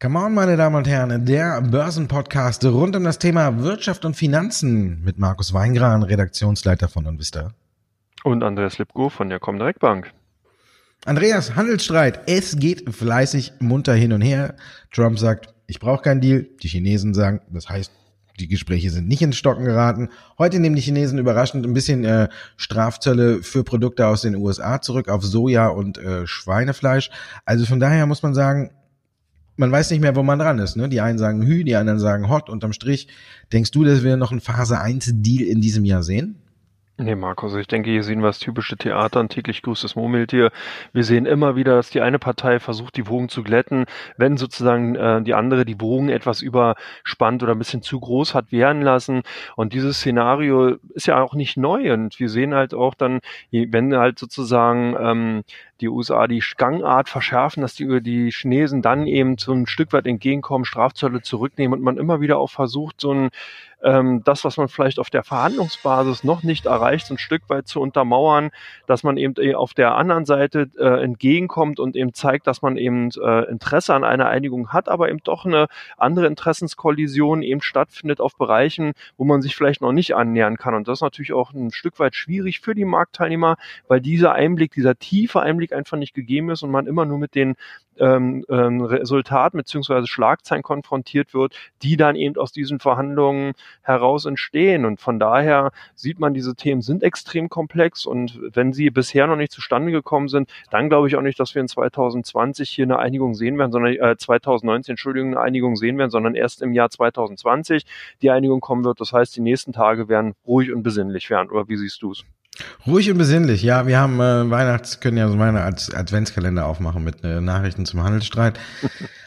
Come on, meine Damen und Herren, der Börsenpodcast rund um das Thema Wirtschaft und Finanzen mit Markus Weingran, Redaktionsleiter von Onvista. Und Andreas Lipko von der Comdirect Bank. Andreas, Handelsstreit. Es geht fleißig munter hin und her. Trump sagt, ich brauche keinen Deal. Die Chinesen sagen, das heißt, die Gespräche sind nicht ins Stocken geraten. Heute nehmen die Chinesen überraschend ein bisschen äh, Strafzölle für Produkte aus den USA zurück auf Soja und äh, Schweinefleisch. Also von daher muss man sagen, man weiß nicht mehr, wo man dran ist. Ne? Die einen sagen Hü, die anderen sagen Hot. Unterm Strich, denkst du, dass wir noch einen Phase 1 Deal in diesem Jahr sehen? Nee, Markus, ich denke, hier sehen wir das typische Theater und täglich grüßt Murmeltier. Wir sehen immer wieder, dass die eine Partei versucht, die Wogen zu glätten, wenn sozusagen äh, die andere die Wogen etwas überspannt oder ein bisschen zu groß hat werden lassen. Und dieses Szenario ist ja auch nicht neu. Und wir sehen halt auch dann, wenn halt sozusagen ähm, die USA die Gangart verschärfen, dass die, die Chinesen dann eben so ein Stück weit entgegenkommen, Strafzölle zurücknehmen und man immer wieder auch versucht, so ein ähm, das, was man vielleicht auf der Verhandlungsbasis noch nicht erreicht, ein Stück weit zu untermauern, dass man eben äh, auf der anderen Seite äh, entgegenkommt und eben zeigt, dass man eben äh, Interesse an einer Einigung hat, aber eben doch eine andere Interessenskollision eben stattfindet auf Bereichen, wo man sich vielleicht noch nicht annähern kann. Und das ist natürlich auch ein Stück weit schwierig für die Marktteilnehmer, weil dieser Einblick, dieser tiefe Einblick einfach nicht gegeben ist und man immer nur mit den ähm, ähm, Resultaten beziehungsweise Schlagzeilen konfrontiert wird, die dann eben aus diesen Verhandlungen heraus entstehen. Und von daher sieht man, diese Themen sind extrem komplex und wenn sie bisher noch nicht zustande gekommen sind, dann glaube ich auch nicht, dass wir in 2020 hier eine Einigung sehen werden, sondern äh, 2019, Entschuldigung, eine Einigung sehen werden, sondern erst im Jahr 2020 die Einigung kommen wird. Das heißt, die nächsten Tage werden ruhig und besinnlich werden. Oder wie siehst du es? Ruhig und besinnlich, ja. Wir haben äh, Weihnachts, können ja so meine Adventskalender aufmachen mit äh, Nachrichten zum Handelsstreit.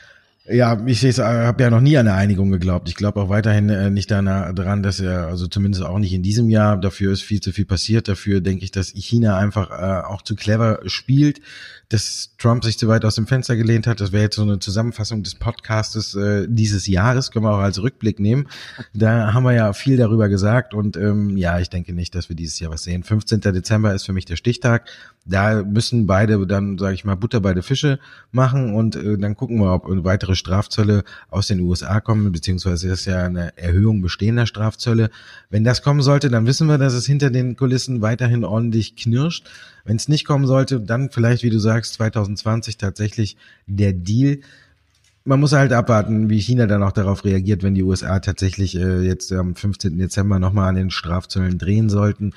ja, ich äh, habe ja noch nie an eine Einigung geglaubt. Ich glaube auch weiterhin äh, nicht daran, dass er, also zumindest auch nicht in diesem Jahr, dafür ist viel zu viel passiert. Dafür denke ich, dass China einfach äh, auch zu clever spielt dass Trump sich zu weit aus dem Fenster gelehnt hat. Das wäre jetzt so eine Zusammenfassung des Podcastes äh, dieses Jahres, können wir auch als Rückblick nehmen. Da haben wir ja viel darüber gesagt und ähm, ja, ich denke nicht, dass wir dieses Jahr was sehen. 15. Dezember ist für mich der Stichtag. Da müssen beide dann, sage ich mal, Butter bei der Fische machen und äh, dann gucken wir, ob weitere Strafzölle aus den USA kommen, beziehungsweise ist ja eine Erhöhung bestehender Strafzölle. Wenn das kommen sollte, dann wissen wir, dass es hinter den Kulissen weiterhin ordentlich knirscht. Wenn es nicht kommen sollte, dann vielleicht, wie du sagst, 2020 tatsächlich der Deal. Man muss halt abwarten, wie China dann auch darauf reagiert, wenn die USA tatsächlich äh, jetzt am 15. Dezember nochmal an den Strafzöllen drehen sollten.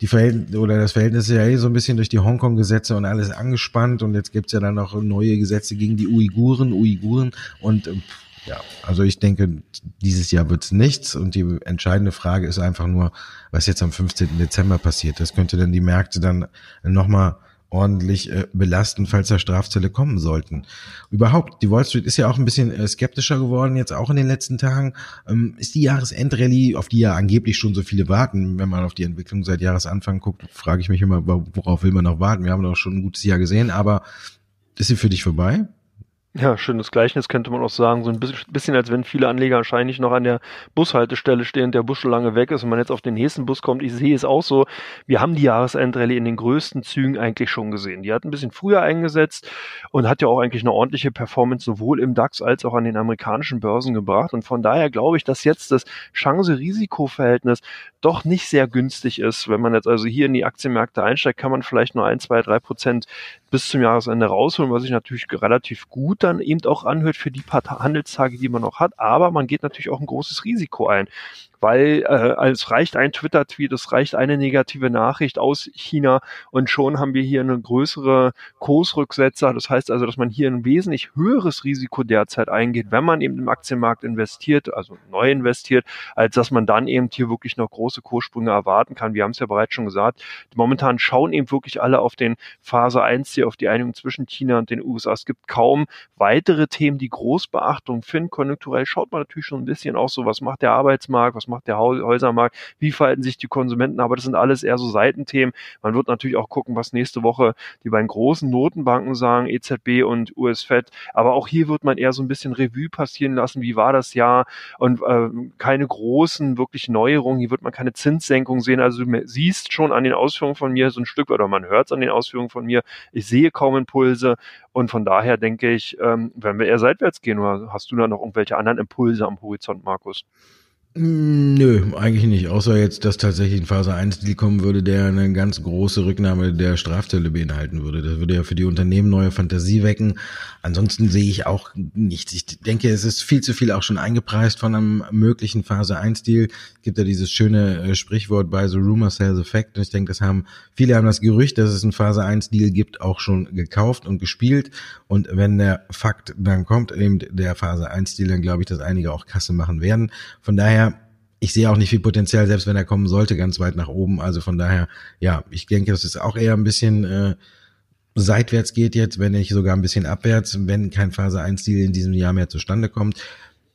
Die Verhältnisse oder das Verhältnis ist ja eh so ein bisschen durch die Hongkong-Gesetze und alles angespannt und jetzt gibt's ja dann noch neue Gesetze gegen die Uiguren, Uiguren und äh, ja, also ich denke, dieses Jahr wird's nichts und die entscheidende Frage ist einfach nur, was jetzt am 15. Dezember passiert. Das könnte dann die Märkte dann nochmal ordentlich äh, belasten, falls da Strafzölle kommen sollten. Überhaupt, die Wall Street ist ja auch ein bisschen äh, skeptischer geworden, jetzt auch in den letzten Tagen. Ähm, ist die Jahresendrallye, auf die ja angeblich schon so viele warten, wenn man auf die Entwicklung seit Jahresanfang guckt, frage ich mich immer, worauf will man noch warten? Wir haben doch schon ein gutes Jahr gesehen, aber ist sie für dich vorbei? Ja, schönes Gleichnis könnte man auch sagen. So ein bisschen, als wenn viele Anleger wahrscheinlich noch an der Bushaltestelle stehen, der Bus schon lange weg ist und man jetzt auf den nächsten Bus kommt. Ich sehe es auch so. Wir haben die Jahresendrallye in den größten Zügen eigentlich schon gesehen. Die hat ein bisschen früher eingesetzt und hat ja auch eigentlich eine ordentliche Performance sowohl im DAX als auch an den amerikanischen Börsen gebracht. Und von daher glaube ich, dass jetzt das Chance-Risiko-Verhältnis doch nicht sehr günstig ist. Wenn man jetzt also hier in die Aktienmärkte einsteigt, kann man vielleicht nur ein, zwei, drei Prozent bis zum Jahresende rausholen, was sich natürlich relativ gut dann eben auch anhört für die paar Handelstage, die man noch hat. Aber man geht natürlich auch ein großes Risiko ein weil äh, es reicht ein Twitter-Tweet, es reicht eine negative Nachricht aus China und schon haben wir hier eine größere Kursrücksetzer. Das heißt also, dass man hier ein wesentlich höheres Risiko derzeit eingeht, wenn man eben im Aktienmarkt investiert, also neu investiert, als dass man dann eben hier wirklich noch große Kurssprünge erwarten kann. Wir haben es ja bereits schon gesagt. Momentan schauen eben wirklich alle auf den Phase 1 hier, auf die Einigung zwischen China und den USA. Es gibt kaum weitere Themen, die Großbeachtung finden. Konjunkturell schaut man natürlich schon ein bisschen auch so, was macht der Arbeitsmarkt, was macht macht der Häusermarkt, wie verhalten sich die Konsumenten, aber das sind alles eher so Seitenthemen. Man wird natürlich auch gucken, was nächste Woche die beiden großen Notenbanken sagen, EZB und US-Fed, aber auch hier wird man eher so ein bisschen Revue passieren lassen, wie war das Jahr? Und äh, keine großen, wirklich Neuerungen, hier wird man keine Zinssenkung sehen, also du siehst schon an den Ausführungen von mir so ein Stück, oder man hört es an den Ausführungen von mir, ich sehe kaum Impulse. Und von daher denke ich, ähm, wenn wir eher seitwärts gehen, oder hast du da noch irgendwelche anderen Impulse am Horizont, Markus? Nö, eigentlich nicht. Außer jetzt, dass tatsächlich ein Phase 1 Deal kommen würde, der eine ganz große Rücknahme der Strafzölle beinhalten würde. Das würde ja für die Unternehmen neue Fantasie wecken. Ansonsten sehe ich auch nichts. Ich denke, es ist viel zu viel auch schon eingepreist von einem möglichen Phase 1 Deal. Es gibt ja dieses schöne äh, Sprichwort bei The Rumor Sells Effect. Und ich denke, das haben, viele haben das Gerücht, dass es ein Phase 1 Deal gibt, auch schon gekauft und gespielt. Und wenn der Fakt dann kommt, eben der Phase 1 Deal, dann glaube ich, dass einige auch Kasse machen werden. Von daher ich sehe auch nicht viel Potenzial, selbst wenn er kommen sollte, ganz weit nach oben. Also von daher, ja, ich denke, dass es auch eher ein bisschen äh, seitwärts geht jetzt, wenn nicht sogar ein bisschen abwärts, wenn kein Phase 1 Deal in diesem Jahr mehr zustande kommt.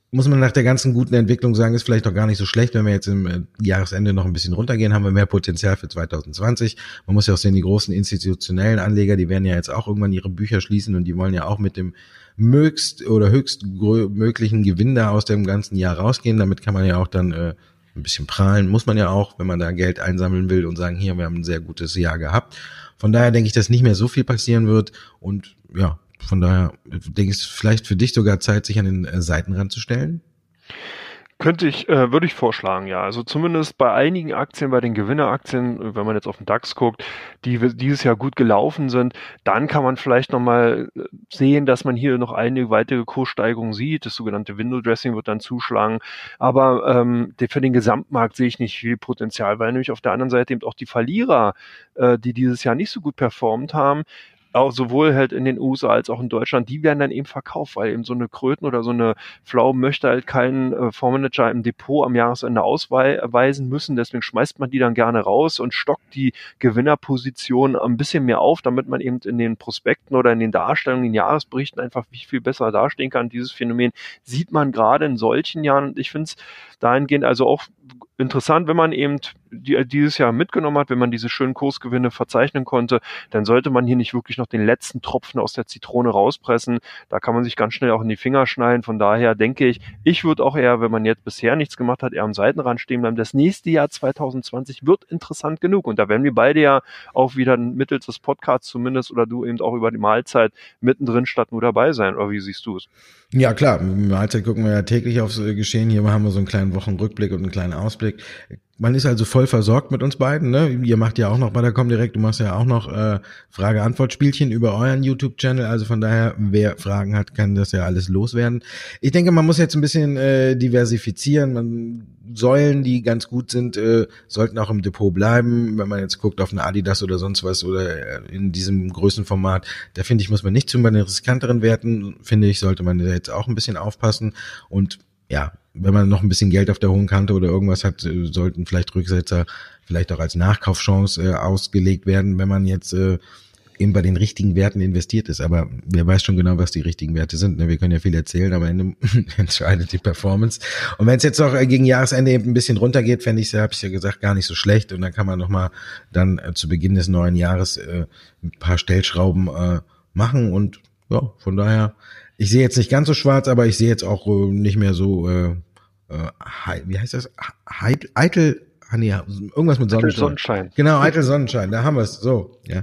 Muss man nach der ganzen guten Entwicklung sagen, ist vielleicht auch gar nicht so schlecht, wenn wir jetzt im äh, Jahresende noch ein bisschen runtergehen, haben wir mehr Potenzial für 2020. Man muss ja auch sehen, die großen institutionellen Anleger, die werden ja jetzt auch irgendwann ihre Bücher schließen und die wollen ja auch mit dem mögst oder höchst möglichen Gewinn da aus dem ganzen Jahr rausgehen. Damit kann man ja auch dann äh, ein bisschen prahlen. Muss man ja auch, wenn man da Geld einsammeln will und sagen, hier, wir haben ein sehr gutes Jahr gehabt. Von daher denke ich, dass nicht mehr so viel passieren wird. Und ja, von daher denke ich, es vielleicht für dich sogar Zeit, sich an den äh, Seitenrand zu stellen. Könnte ich, äh, würde ich vorschlagen, ja. Also zumindest bei einigen Aktien, bei den Gewinneraktien, wenn man jetzt auf den DAX guckt, die dieses Jahr gut gelaufen sind, dann kann man vielleicht nochmal äh, sehen, dass man hier noch einige weitere Kurssteigerungen sieht. Das sogenannte Window Dressing wird dann zuschlagen. Aber ähm, für den Gesamtmarkt sehe ich nicht viel Potenzial, weil nämlich auf der anderen Seite eben auch die Verlierer, äh, die dieses Jahr nicht so gut performt haben, auch sowohl halt in den USA als auch in Deutschland, die werden dann eben verkauft, weil eben so eine Kröten oder so eine Flau möchte halt keinen äh, Fondsmanager im Depot am Jahresende ausweisen müssen. Deswegen schmeißt man die dann gerne raus und stockt die Gewinnerposition ein bisschen mehr auf, damit man eben in den Prospekten oder in den Darstellungen, in den Jahresberichten einfach viel besser dastehen kann. Dieses Phänomen sieht man gerade in solchen Jahren. Ich finde es dahingehend also auch interessant, wenn man eben die, dieses Jahr mitgenommen hat, wenn man diese schönen Kursgewinne verzeichnen konnte, dann sollte man hier nicht wirklich noch den letzten Tropfen aus der Zitrone rauspressen. Da kann man sich ganz schnell auch in die Finger schneiden. Von daher denke ich, ich würde auch eher, wenn man jetzt bisher nichts gemacht hat, eher am Seitenrand stehen bleiben. Das nächste Jahr 2020 wird interessant genug. Und da werden wir beide ja auch wieder mittels des Podcasts zumindest oder du eben auch über die Mahlzeit mittendrin statt nur dabei sein. Oder wie siehst du es? Ja, klar. Mahlzeit gucken wir ja täglich aufs Geschehen. Hier haben wir so einen kleinen Wochenrückblick und einen kleinen Ausblick. Man ist also voll versorgt mit uns beiden. Ne? Ihr macht ja auch noch bei der Comdirect, du machst ja auch noch äh, Frage-Antwort-Spielchen über euren YouTube-Channel. Also von daher, wer Fragen hat, kann das ja alles loswerden. Ich denke, man muss jetzt ein bisschen äh, diversifizieren. Man, Säulen, die ganz gut sind, äh, sollten auch im Depot bleiben. Wenn man jetzt guckt auf eine Adidas oder sonst was oder äh, in diesem Größenformat, da finde ich, muss man nicht zu den riskanteren Werten, finde ich, sollte man jetzt auch ein bisschen aufpassen. Und ja, wenn man noch ein bisschen Geld auf der hohen Kante oder irgendwas hat, äh, sollten vielleicht Rücksetzer vielleicht auch als Nachkaufchance äh, ausgelegt werden, wenn man jetzt äh, eben bei den richtigen Werten investiert ist. Aber wer weiß schon genau, was die richtigen Werte sind. Ne? Wir können ja viel erzählen, aber Ende entscheidet die Performance. Und wenn es jetzt noch äh, gegen Jahresende eben ein bisschen runtergeht, fände ich es, habe ich ja gesagt, gar nicht so schlecht. Und dann kann man nochmal dann äh, zu Beginn des neuen Jahres äh, ein paar Stellschrauben äh, machen. Und ja, von daher ich sehe jetzt nicht ganz so schwarz, aber ich sehe jetzt auch äh, nicht mehr so, äh, äh, wie heißt das? Eitel, eitel ah, nee, irgendwas mit Sonnenschein. Eitel Sonnenschein. Genau, eitel Sonnenschein, da haben wir es. So, ja.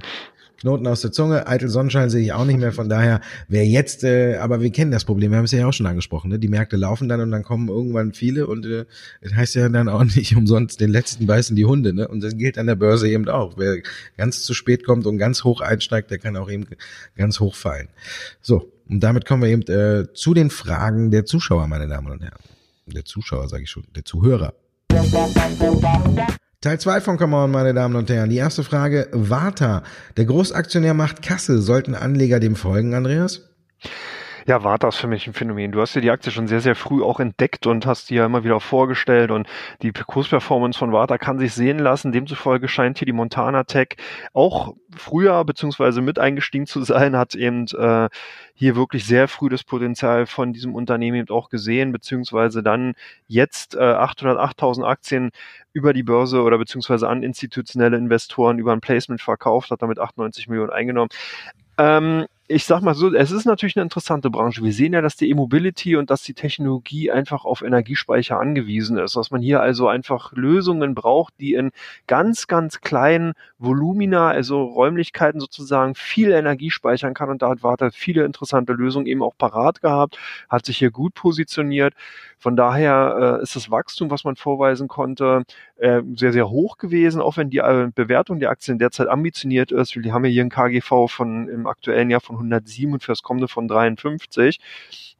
Knoten aus der Zunge, eitel Sonnenschein sehe ich auch nicht mehr, von daher, wer jetzt, äh, aber wir kennen das Problem, wir haben es ja auch schon angesprochen, ne? die Märkte laufen dann und dann kommen irgendwann viele und äh, das heißt ja dann auch nicht umsonst, den letzten beißen die Hunde, ne? und das gilt an der Börse eben auch. Wer ganz zu spät kommt und ganz hoch einsteigt, der kann auch eben ganz hoch fallen. So, und damit kommen wir eben äh, zu den Fragen der Zuschauer, meine Damen und Herren. Der Zuschauer, sage ich schon, der Zuhörer. Teil 2 von Come On, meine Damen und Herren. Die erste Frage, Warta, der Großaktionär macht Kasse. Sollten Anleger dem folgen, Andreas? Ja, war das für mich ein Phänomen. Du hast ja die Aktie schon sehr, sehr früh auch entdeckt und hast die ja immer wieder vorgestellt und die Kursperformance von Warta kann sich sehen lassen. Demzufolge scheint hier die Montana Tech auch früher beziehungsweise mit eingestiegen zu sein, hat eben äh, hier wirklich sehr früh das Potenzial von diesem Unternehmen eben auch gesehen, beziehungsweise dann jetzt äh, 808.000 Aktien über die Börse oder beziehungsweise an institutionelle Investoren über ein Placement verkauft, hat damit 98 Millionen eingenommen. Ähm, ich sag mal so, es ist natürlich eine interessante Branche. Wir sehen ja, dass die E-Mobility und dass die Technologie einfach auf Energiespeicher angewiesen ist, dass man hier also einfach Lösungen braucht, die in ganz, ganz kleinen Volumina, also Räumlichkeiten sozusagen viel Energie speichern kann und da hat Warta viele interessante Lösungen eben auch parat gehabt, hat sich hier gut positioniert. Von daher äh, ist das Wachstum, was man vorweisen konnte, äh, sehr, sehr hoch gewesen, auch wenn die äh, Bewertung der Aktien derzeit ambitioniert ist. Wir haben ja hier ein KGV von im aktuellen Jahr von 107 und fürs kommende von 53,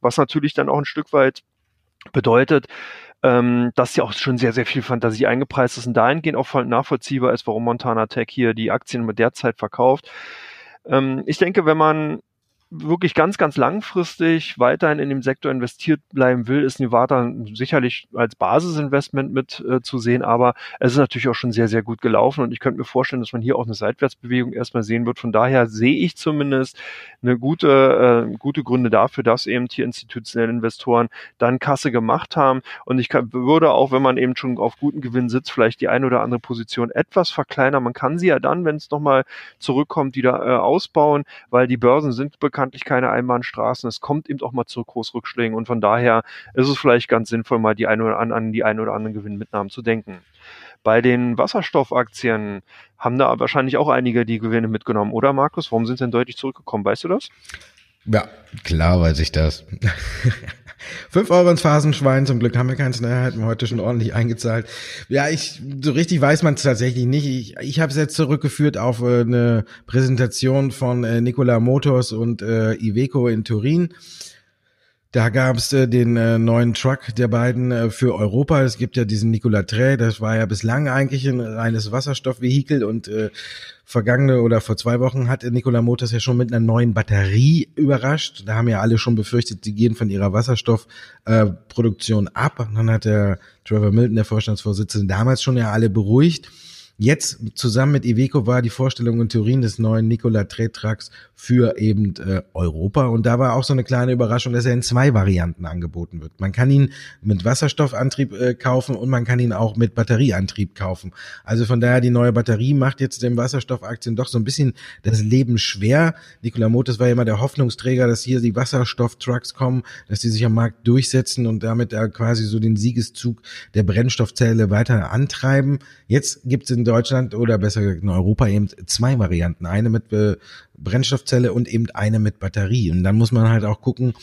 was natürlich dann auch ein Stück weit bedeutet, ähm, dass ja auch schon sehr, sehr viel Fantasie eingepreist ist und dahingehend auch voll nachvollziehbar ist, warum Montana Tech hier die Aktien mit der Zeit verkauft. Ähm, ich denke, wenn man wirklich ganz, ganz langfristig weiterhin in dem Sektor investiert bleiben will, ist Nevada sicherlich als Basisinvestment mit äh, zu sehen, aber es ist natürlich auch schon sehr, sehr gut gelaufen und ich könnte mir vorstellen, dass man hier auch eine Seitwärtsbewegung erstmal sehen wird. Von daher sehe ich zumindest eine gute, äh, gute Gründe dafür, dass eben hier institutionelle Investoren dann Kasse gemacht haben und ich kann, würde auch, wenn man eben schon auf guten Gewinn sitzt, vielleicht die eine oder andere Position etwas verkleinern. Man kann sie ja dann, wenn es nochmal zurückkommt, wieder äh, ausbauen, weil die Börsen sind bekannt bekanntlich keine Einbahnstraßen. Es kommt eben auch mal zu Kursrückschlägen und von daher ist es vielleicht ganz sinnvoll, mal die ein oder an, an die ein oder anderen Gewinnmitnahmen zu denken. Bei den Wasserstoffaktien haben da wahrscheinlich auch einige die Gewinne mitgenommen, oder Markus? Warum sind sie denn deutlich zurückgekommen? Weißt du das? Ja, klar weiß ich das. Fünf Euro ins Phasenschwein, zum Glück haben wir keins mehr, hätten wir heute schon ordentlich eingezahlt. Ja, ich, so richtig weiß man es tatsächlich nicht. Ich, ich habe es jetzt zurückgeführt auf äh, eine Präsentation von äh, Nikola Motors und äh, Iveco in Turin. Da gab es äh, den äh, neuen Truck der beiden äh, für Europa. Es gibt ja diesen Nikola Tre, das war ja bislang eigentlich ein reines Wasserstoffvehikel und äh, vergangene oder vor zwei Wochen hat Nikola Motors ja schon mit einer neuen Batterie überrascht. Da haben ja alle schon befürchtet, sie gehen von ihrer Wasserstoffproduktion äh, ab. Und dann hat der Trevor Milton, der Vorstandsvorsitzende, damals schon ja alle beruhigt. Jetzt zusammen mit Iveco war die Vorstellung in Turin des neuen Nikola Tretrax für eben äh, Europa. Und da war auch so eine kleine Überraschung, dass er in zwei Varianten angeboten wird. Man kann ihn mit Wasserstoffantrieb äh, kaufen und man kann ihn auch mit Batterieantrieb kaufen. Also von daher die neue Batterie macht jetzt den Wasserstoffaktien doch so ein bisschen das Leben schwer. Nikola Motors war ja immer der Hoffnungsträger, dass hier die Wasserstofftrucks kommen, dass die sich am Markt durchsetzen und damit da quasi so den Siegeszug der Brennstoffzelle weiter antreiben. Jetzt gibt es Deutschland oder besser gesagt in Europa eben zwei Varianten. Eine mit äh, Brennstoffzelle und eben eine mit Batterie. Und dann muss man halt auch gucken,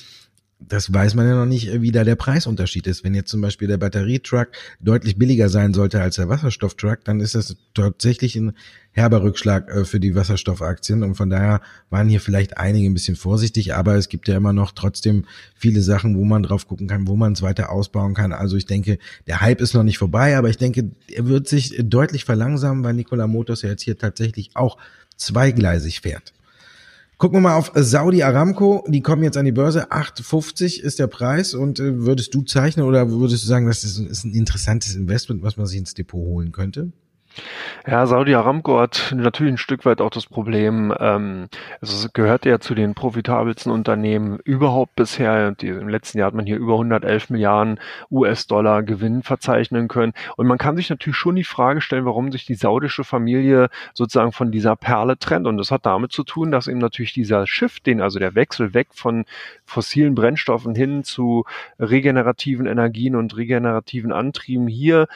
das weiß man ja noch nicht, wie da der Preisunterschied ist. Wenn jetzt zum Beispiel der Batterietruck deutlich billiger sein sollte als der Wasserstofftruck, dann ist das tatsächlich ein herber Rückschlag äh, für die Wasserstoffaktien. Und von daher waren hier vielleicht einige ein bisschen vorsichtig, aber es gibt ja immer noch trotzdem viele Sachen, wo man drauf gucken kann, wo man es weiter ausbauen kann. Also ich denke, der Hype ist noch nicht vorbei, aber ich denke, er wird sich deutlich verlangsamen, weil Nikola Motors ja jetzt hier tatsächlich auch zweigleisig fährt. Gucken wir mal auf Saudi Aramco. Die kommen jetzt an die Börse. 8,50 ist der Preis. Und äh, würdest du zeichnen oder würdest du sagen, das ist ein interessantes Investment, was man sich ins Depot holen könnte? Ja, Saudi Aramco hat natürlich ein Stück weit auch das Problem, ähm, also es gehört ja zu den profitabelsten Unternehmen überhaupt bisher. Die, Im letzten Jahr hat man hier über 111 Milliarden US-Dollar Gewinn verzeichnen können. Und man kann sich natürlich schon die Frage stellen, warum sich die saudische Familie sozusagen von dieser Perle trennt. Und das hat damit zu tun, dass eben natürlich dieser Shift, den, also der Wechsel weg von fossilen Brennstoffen hin zu regenerativen Energien und regenerativen Antrieben hier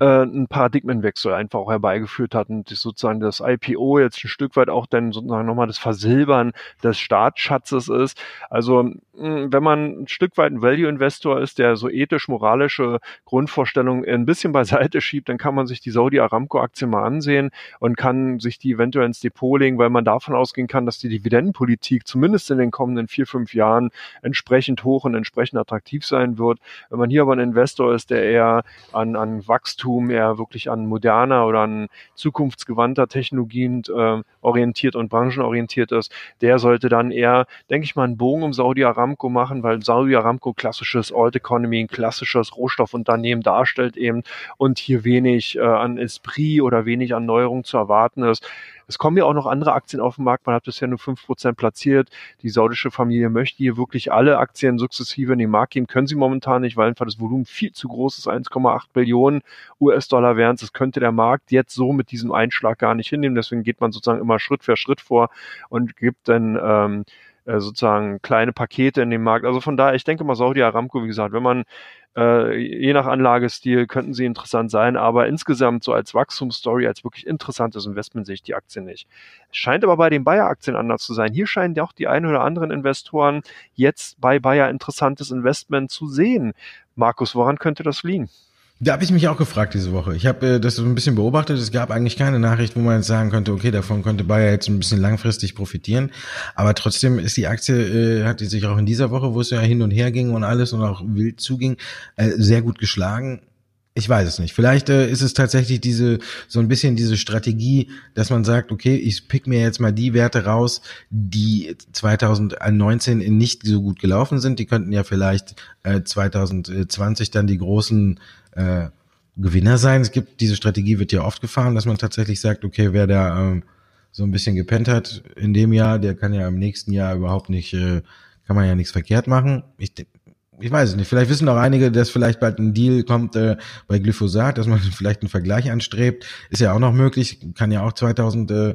äh, ein Paradigmenwechsel einfach auch herbeigeführt hat und sozusagen das IPO jetzt ein Stück weit auch dann sozusagen nochmal das Versilbern des Staatsschatzes ist. Also wenn man ein Stück weit ein Value-Investor ist, der so ethisch-moralische Grundvorstellungen ein bisschen beiseite schiebt, dann kann man sich die Saudi Aramco-Aktie mal ansehen und kann sich die eventuell ins Depot legen, weil man davon ausgehen kann, dass die Dividendenpolitik zumindest in den kommenden vier, fünf Jahren entsprechend hoch und entsprechend attraktiv sein wird. Wenn man hier aber ein Investor ist, der eher an, an Wachstum, eher wirklich an moderner oder ein zukunftsgewandter Technologien äh, orientiert und branchenorientiert ist, der sollte dann eher, denke ich mal, einen Bogen um Saudi Aramco machen, weil Saudi Aramco klassisches Old Economy, ein klassisches Rohstoffunternehmen darstellt eben und hier wenig äh, an Esprit oder wenig an Neuerung zu erwarten ist. Es kommen ja auch noch andere Aktien auf den Markt. Man hat bisher nur fünf Prozent platziert. Die saudische Familie möchte hier wirklich alle Aktien sukzessive in den Markt geben. Können sie momentan nicht, weil einfach das Volumen viel zu groß ist. 1,8 Billionen US-Dollar wären es. Das könnte der Markt jetzt so mit diesem Einschlag gar nicht hinnehmen. Deswegen geht man sozusagen immer Schritt für Schritt vor und gibt dann ähm, äh, sozusagen kleine Pakete in den Markt. Also von daher, ich denke mal, Saudi Aramco, wie gesagt, wenn man äh, je nach Anlagestil könnten sie interessant sein, aber insgesamt so als Wachstumsstory, als wirklich interessantes Investment sehe ich die Aktie nicht. Scheint aber bei den Bayer-Aktien anders zu sein. Hier scheinen ja auch die ein oder anderen Investoren jetzt bei Bayer interessantes Investment zu sehen. Markus, woran könnte das liegen? Da habe ich mich auch gefragt diese Woche. Ich habe äh, das so ein bisschen beobachtet. Es gab eigentlich keine Nachricht, wo man jetzt sagen könnte, okay, davon könnte Bayer jetzt ein bisschen langfristig profitieren. Aber trotzdem ist die Aktie, äh, hat die sich auch in dieser Woche, wo es ja hin und her ging und alles und auch wild zuging, äh, sehr gut geschlagen. Ich weiß es nicht. Vielleicht äh, ist es tatsächlich diese so ein bisschen diese Strategie, dass man sagt, okay, ich pick mir jetzt mal die Werte raus, die 2019 nicht so gut gelaufen sind. Die könnten ja vielleicht äh, 2020 dann die großen äh, Gewinner sein. Es gibt diese Strategie wird ja oft gefahren, dass man tatsächlich sagt, okay, wer da ähm, so ein bisschen gepennt hat in dem Jahr, der kann ja im nächsten Jahr überhaupt nicht, äh, kann man ja nichts verkehrt machen. Ich, ich weiß es nicht. Vielleicht wissen auch einige, dass vielleicht bald ein Deal kommt äh, bei Glyphosat, dass man vielleicht einen Vergleich anstrebt. Ist ja auch noch möglich. Kann ja auch 2000 äh,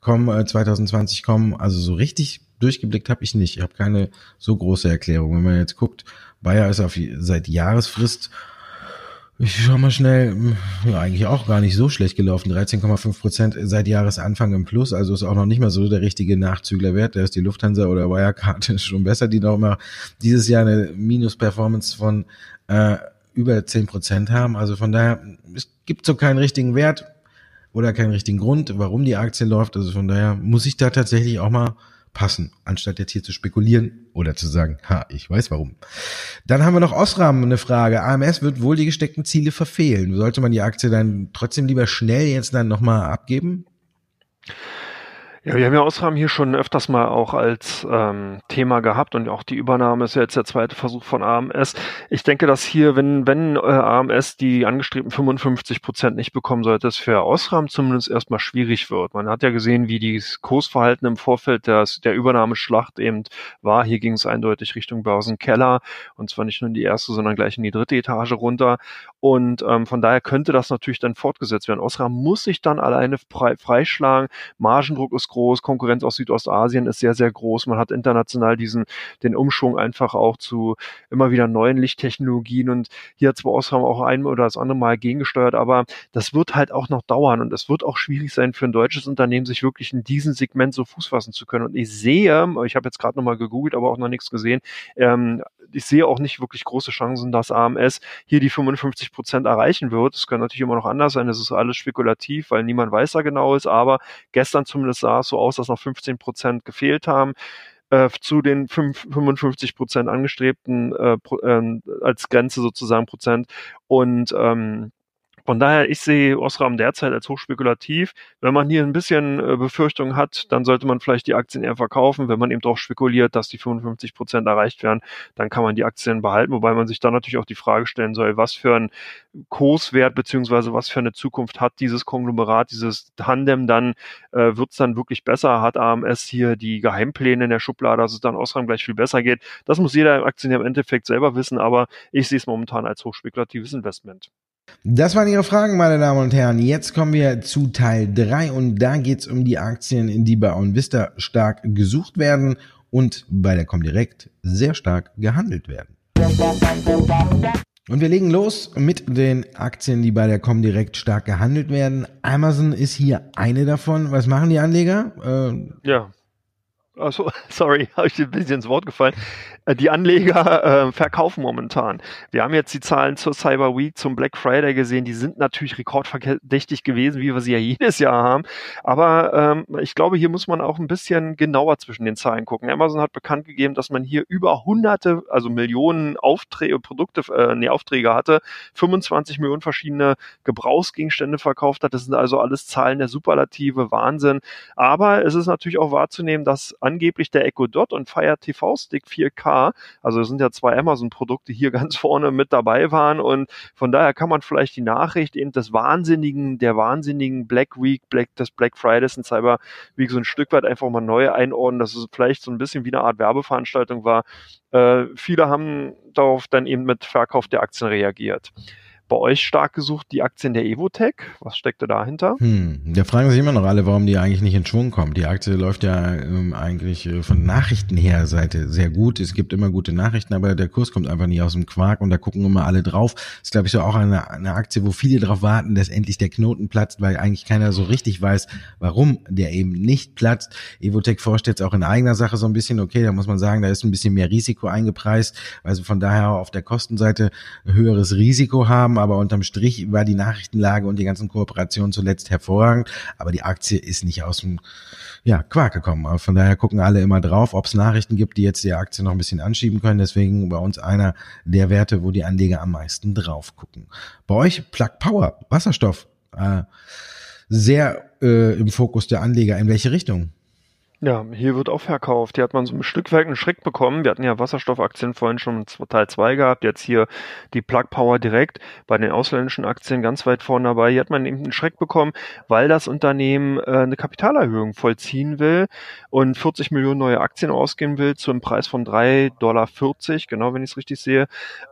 kommen, äh, 2020 kommen. Also so richtig durchgeblickt habe ich nicht. Ich habe keine so große Erklärung. Wenn man jetzt guckt, Bayer ist auf seit Jahresfrist ich schau mal schnell, ja, eigentlich auch gar nicht so schlecht gelaufen. 13,5 Prozent seit Jahresanfang im Plus, also ist auch noch nicht mal so der richtige Nachzüglerwert. Da ist die Lufthansa oder Wirecard schon besser, die noch mal dieses Jahr eine Minus-Performance von äh, über 10 Prozent haben. Also von daher, es gibt so keinen richtigen Wert oder keinen richtigen Grund, warum die Aktie läuft. Also von daher muss ich da tatsächlich auch mal passen, anstatt jetzt hier zu spekulieren oder zu sagen, ha, ich weiß warum. Dann haben wir noch Osram eine Frage. AMS wird wohl die gesteckten Ziele verfehlen. Sollte man die Aktie dann trotzdem lieber schnell jetzt dann nochmal abgeben? Ja, wir haben ja Osram hier schon öfters mal auch als ähm, Thema gehabt und auch die Übernahme ist ja jetzt der zweite Versuch von AMS. Ich denke, dass hier, wenn, wenn äh, AMS die angestrebten 55 Prozent nicht bekommen sollte, es für Osram zumindest erstmal schwierig wird. Man hat ja gesehen, wie das Kursverhalten im Vorfeld des, der Übernahmeschlacht eben war. Hier ging es eindeutig Richtung Börsenkeller und zwar nicht nur in die erste, sondern gleich in die dritte Etage runter. Und ähm, von daher könnte das natürlich dann fortgesetzt werden. Osram muss sich dann alleine freischlagen. Margendruck ist groß, Konkurrenz aus Südostasien ist sehr, sehr groß. Man hat international diesen, den Umschwung einfach auch zu immer wieder neuen Lichttechnologien und hier hat zwar Osram auch ein oder das andere Mal gegengesteuert, aber das wird halt auch noch dauern und es wird auch schwierig sein für ein deutsches Unternehmen, sich wirklich in diesem Segment so Fuß fassen zu können. Und ich sehe, ich habe jetzt gerade nochmal gegoogelt, aber auch noch nichts gesehen, ähm, ich sehe auch nicht wirklich große Chancen, dass AMS hier die 55 Prozent erreichen wird. Es kann natürlich immer noch anders sein, es ist alles spekulativ, weil niemand weiß da genau ist, aber gestern zumindest sah es so aus, dass noch 15 Prozent gefehlt haben. Äh, zu den 5, 55 Prozent angestrebten äh, äh, als Grenze sozusagen Prozent. Und ähm, von daher, ich sehe Osram derzeit als hochspekulativ. Wenn man hier ein bisschen äh, Befürchtung hat, dann sollte man vielleicht die Aktien eher verkaufen. Wenn man eben darauf spekuliert, dass die 55 Prozent erreicht werden, dann kann man die Aktien behalten, wobei man sich dann natürlich auch die Frage stellen soll, was für ein Kurswert beziehungsweise was für eine Zukunft hat dieses Konglomerat, dieses Tandem dann, äh, wird es dann wirklich besser? Hat AMS hier die Geheimpläne in der Schublade, dass es dann Osram gleich viel besser geht? Das muss jeder Aktionär im Endeffekt selber wissen, aber ich sehe es momentan als hochspekulatives Investment. Das waren Ihre Fragen, meine Damen und Herren. Jetzt kommen wir zu Teil 3 und da geht es um die Aktien, die bei OnVista stark gesucht werden und bei der Comdirect sehr stark gehandelt werden. Und wir legen los mit den Aktien, die bei der Comdirect stark gehandelt werden. Amazon ist hier eine davon. Was machen die Anleger? Äh, ja. Achso, sorry, habe ich dir ein bisschen ins Wort gefallen. Äh, die Anleger äh, verkaufen momentan. Wir haben jetzt die Zahlen zur Cyber Week, zum Black Friday gesehen. Die sind natürlich rekordverdächtig gewesen, wie wir sie ja jedes Jahr haben. Aber ähm, ich glaube, hier muss man auch ein bisschen genauer zwischen den Zahlen gucken. Amazon hat bekannt gegeben, dass man hier über hunderte, also Millionen Aufträge, Produkte, äh, nee, Aufträge hatte, 25 Millionen verschiedene Gebrauchsgegenstände verkauft hat. Das sind also alles Zahlen der Superlative, Wahnsinn. Aber es ist natürlich auch wahrzunehmen, dass angeblich der Echo Dot und Fire TV Stick 4K, also es sind ja zwei Amazon-Produkte hier ganz vorne mit dabei waren und von daher kann man vielleicht die Nachricht eben des wahnsinnigen, der wahnsinnigen Black Week, Black, des Black Fridays und Cyber Week so ein Stück weit einfach mal neu einordnen, dass es vielleicht so ein bisschen wie eine Art Werbeveranstaltung war. Äh, viele haben darauf dann eben mit Verkauf der Aktien reagiert bei euch stark gesucht die Aktien der Evotech. Was steckte dahinter? Hm, da fragen sich immer noch alle, warum die eigentlich nicht in Schwung kommen. Die Aktie läuft ja ähm, eigentlich äh, von Nachrichten her Seite sehr gut. Es gibt immer gute Nachrichten, aber der Kurs kommt einfach nicht aus dem Quark und da gucken immer alle drauf. Ist, glaube ich, so auch eine, eine Aktie, wo viele darauf warten, dass endlich der Knoten platzt, weil eigentlich keiner so richtig weiß, warum der eben nicht platzt. Evotech forscht jetzt auch in eigener Sache so ein bisschen. Okay, da muss man sagen, da ist ein bisschen mehr Risiko eingepreist, also von daher auf der Kostenseite höheres Risiko haben haben, aber unterm Strich war die Nachrichtenlage und die ganzen Kooperationen zuletzt hervorragend, aber die Aktie ist nicht aus dem ja, Quark gekommen. Von daher gucken alle immer drauf, ob es Nachrichten gibt, die jetzt die Aktie noch ein bisschen anschieben können. Deswegen bei uns einer der Werte, wo die Anleger am meisten drauf gucken. Bei euch Plug Power, Wasserstoff, äh, sehr äh, im Fokus der Anleger. In welche Richtung? Ja, hier wird auch verkauft. Hier hat man so ein Stück weit einen Schreck bekommen. Wir hatten ja Wasserstoffaktien vorhin schon Teil 2 gehabt, jetzt hier die Plug Power direkt bei den ausländischen Aktien ganz weit vorne dabei. Hier hat man eben einen Schreck bekommen, weil das Unternehmen äh, eine Kapitalerhöhung vollziehen will und 40 Millionen neue Aktien ausgeben will zu einem Preis von 3,40 Dollar, genau wenn ich es richtig sehe.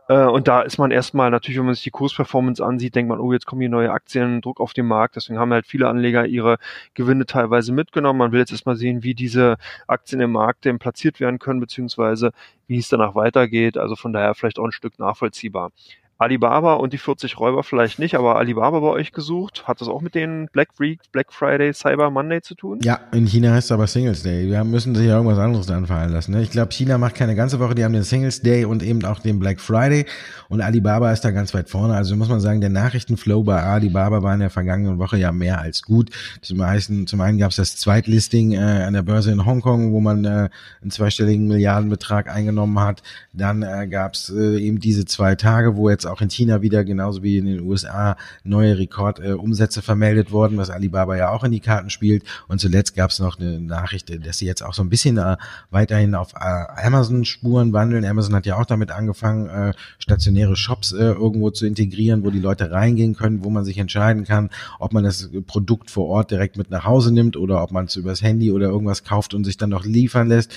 Äh, und da ist man erstmal natürlich, wenn man sich die Kursperformance ansieht, denkt man, oh, jetzt kommen hier neue Aktien, Druck auf den Markt. Deswegen haben halt viele Anleger ihre Gewinne teilweise mitgenommen. Man will jetzt erstmal sehen, wie diese Aktien im Markt denn platziert werden können, beziehungsweise wie es danach weitergeht. Also von daher vielleicht auch ein Stück nachvollziehbar. Alibaba und die 40 Räuber vielleicht nicht, aber Alibaba bei euch gesucht. Hat das auch mit den Black Week, Black Friday, Cyber Monday zu tun? Ja, in China heißt es aber Singles Day. Wir müssen sich ja irgendwas anderes anfallen lassen. Ne? Ich glaube, China macht keine ganze Woche, die haben den Singles Day und eben auch den Black Friday und Alibaba ist da ganz weit vorne. Also muss man sagen, der Nachrichtenflow bei Alibaba war in der vergangenen Woche ja mehr als gut. Zum, meisten, zum einen gab es das Zweitlisting äh, an der Börse in Hongkong, wo man äh, einen zweistelligen Milliardenbetrag eingenommen hat. Dann äh, gab es äh, eben diese zwei Tage, wo jetzt jetzt auch in China wieder, genauso wie in den USA, neue Rekordumsätze äh, vermeldet worden, was Alibaba ja auch in die Karten spielt. Und zuletzt gab es noch eine Nachricht, dass sie jetzt auch so ein bisschen äh, weiterhin auf äh, Amazon-Spuren wandeln. Amazon hat ja auch damit angefangen, äh, stationäre Shops äh, irgendwo zu integrieren, wo die Leute reingehen können, wo man sich entscheiden kann, ob man das Produkt vor Ort direkt mit nach Hause nimmt oder ob man es übers Handy oder irgendwas kauft und sich dann noch liefern lässt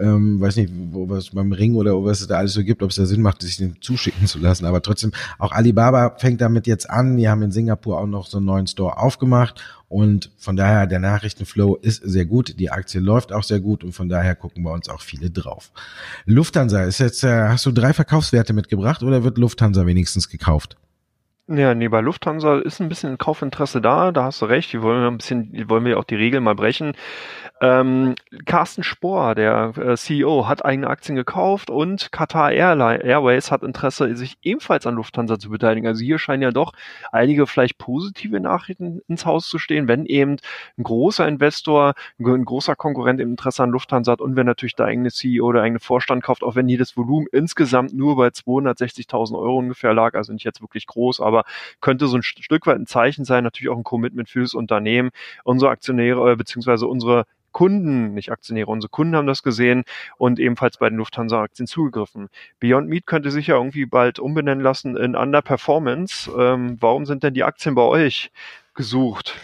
ähm, weiß nicht, wo was beim Ring oder was es da alles so gibt, ob es da Sinn macht, sich den zuschicken zu lassen. Aber trotzdem, auch Alibaba fängt damit jetzt an. Die haben in Singapur auch noch so einen neuen Store aufgemacht. Und von daher, der Nachrichtenflow ist sehr gut. Die Aktie läuft auch sehr gut und von daher gucken bei uns auch viele drauf. Lufthansa ist jetzt, äh, hast du drei Verkaufswerte mitgebracht oder wird Lufthansa wenigstens gekauft? Ja, nee, bei Lufthansa ist ein bisschen Kaufinteresse da, da hast du recht, die wollen ein bisschen, die wollen wir auch die Regeln mal brechen. Ähm, Carsten Spohr, der äh, CEO, hat eigene Aktien gekauft und Qatar Airline, Airways hat Interesse, sich ebenfalls an Lufthansa zu beteiligen. Also hier scheinen ja doch einige vielleicht positive Nachrichten ins Haus zu stehen, wenn eben ein großer Investor, ein großer Konkurrent im Interesse an Lufthansa hat und wenn natürlich der eigene CEO oder der eigene Vorstand kauft, auch wenn jedes Volumen insgesamt nur bei 260.000 Euro ungefähr lag, also nicht jetzt wirklich groß, aber könnte so ein Stück weit ein Zeichen sein, natürlich auch ein Commitment für das Unternehmen. Unsere Aktionäre äh, beziehungsweise unsere Kunden, nicht Aktionäre, unsere Kunden haben das gesehen und ebenfalls bei den Lufthansa-Aktien zugegriffen. Beyond Meat könnte sich ja irgendwie bald umbenennen lassen in Underperformance. Ähm, warum sind denn die Aktien bei euch gesucht?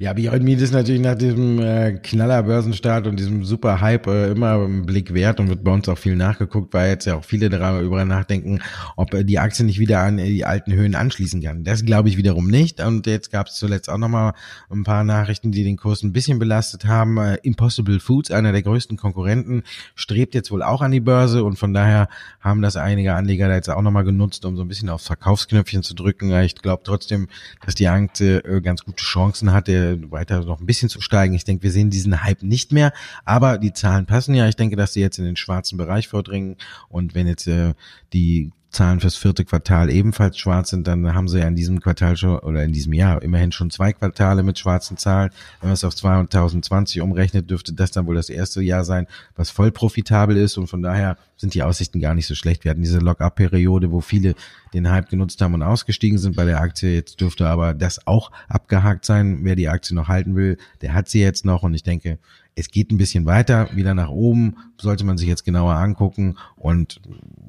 Ja, Beyond Meat ist natürlich nach diesem äh, Knaller-Börsenstart und diesem super Hype äh, immer ein Blick wert und wird bei uns auch viel nachgeguckt, weil jetzt ja auch viele darüber nachdenken, ob äh, die Aktie nicht wieder an die alten Höhen anschließen kann. Das glaube ich wiederum nicht. Und jetzt gab es zuletzt auch nochmal ein paar Nachrichten, die den Kurs ein bisschen belastet haben. Äh, Impossible Foods, einer der größten Konkurrenten, strebt jetzt wohl auch an die Börse und von daher haben das einige Anleger da jetzt auch nochmal genutzt, um so ein bisschen aufs Verkaufsknöpfchen zu drücken. Ich glaube trotzdem, dass die Aktie äh, ganz gute Chancen hatte äh, weiter noch ein bisschen zu steigen. Ich denke, wir sehen diesen Hype nicht mehr, aber die Zahlen passen ja. Ich denke, dass sie jetzt in den schwarzen Bereich vordringen und wenn jetzt äh, die Zahlen fürs vierte Quartal ebenfalls schwarz sind, dann haben sie ja in diesem Quartal schon oder in diesem Jahr immerhin schon zwei Quartale mit schwarzen Zahlen. Wenn man es auf 2020 umrechnet, dürfte das dann wohl das erste Jahr sein, was voll profitabel ist und von daher sind die Aussichten gar nicht so schlecht. Wir hatten diese Lock-up-Periode, wo viele den Hype genutzt haben und ausgestiegen sind bei der Aktie. Jetzt dürfte aber das auch abgehakt sein. Wer die Aktie noch halten will, der hat sie jetzt noch und ich denke, es geht ein bisschen weiter, wieder nach oben, sollte man sich jetzt genauer angucken und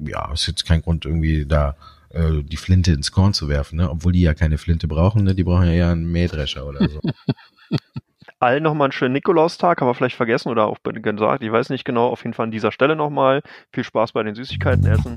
ja, ist jetzt kein Grund irgendwie da äh, die Flinte ins Korn zu werfen, ne? obwohl die ja keine Flinte brauchen, ne? die brauchen ja eher einen Mähdrescher oder so. Allen nochmal einen schönen Nikolaustag, haben wir vielleicht vergessen oder auch gesagt, ich weiß nicht genau, auf jeden Fall an dieser Stelle nochmal. Viel Spaß bei den Süßigkeiten essen.